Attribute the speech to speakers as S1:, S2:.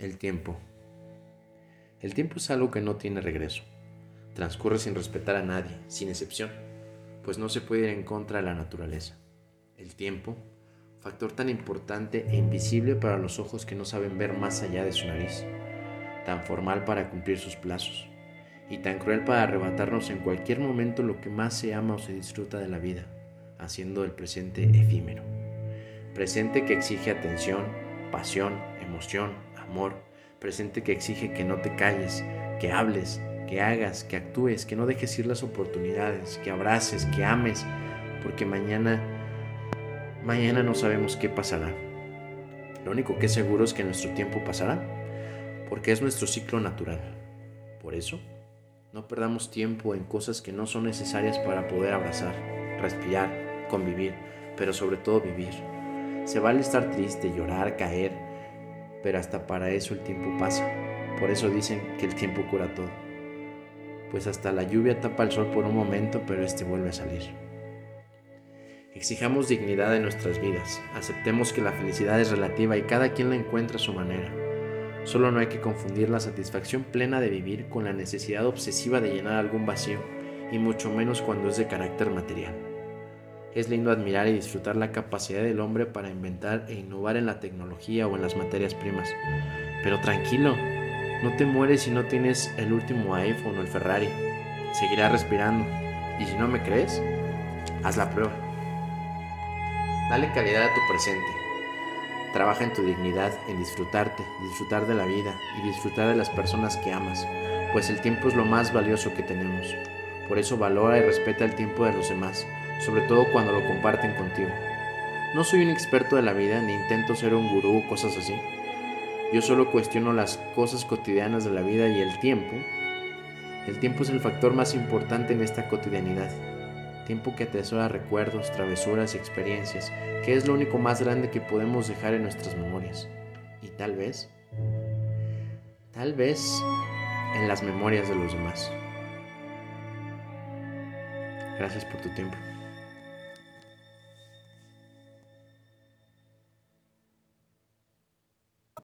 S1: El tiempo. El tiempo es algo que no tiene regreso. Transcurre sin respetar a nadie, sin excepción, pues no se puede ir en contra de la naturaleza. El tiempo, factor tan importante e invisible para los ojos que no saben ver más allá de su nariz, tan formal para cumplir sus plazos, y tan cruel para arrebatarnos en cualquier momento lo que más se ama o se disfruta de la vida, haciendo el presente efímero. Presente que exige atención, pasión, emoción, amor, presente que exige que no te calles, que hables, que hagas, que actúes, que no dejes ir las oportunidades, que abraces, que ames, porque mañana, mañana no sabemos qué pasará. Lo único que es seguro es que nuestro tiempo pasará, porque es nuestro ciclo natural. Por eso, no perdamos tiempo en cosas que no son necesarias para poder abrazar, respirar, convivir, pero sobre todo vivir. Se vale estar triste, llorar, caer, pero hasta para eso el tiempo pasa. Por eso dicen que el tiempo cura todo. Pues hasta la lluvia tapa el sol por un momento, pero este vuelve a salir. Exijamos dignidad en nuestras vidas, aceptemos que la felicidad es relativa y cada quien la encuentra a su manera. Solo no hay que confundir la satisfacción plena de vivir con la necesidad obsesiva de llenar algún vacío, y mucho menos cuando es de carácter material. Es lindo admirar y disfrutar la capacidad del hombre para inventar e innovar en la tecnología o en las materias primas. Pero tranquilo, no te mueres si no tienes el último iPhone o el Ferrari. Seguirás respirando. Y si no me crees, haz la prueba. Dale calidad a tu presente. Trabaja en tu dignidad, en disfrutarte, disfrutar de la vida y disfrutar de las personas que amas, pues el tiempo es lo más valioso que tenemos. Por eso valora y respeta el tiempo de los demás, sobre todo cuando lo comparten contigo. No soy un experto de la vida ni intento ser un gurú o cosas así. Yo solo cuestiono las cosas cotidianas de la vida y el tiempo. El tiempo es el factor más importante en esta cotidianidad. Tiempo que atesora recuerdos, travesuras y experiencias, que es lo único más grande que podemos dejar en nuestras memorias. Y tal vez, tal vez en las memorias de los demás. Gracias por tu tiempo.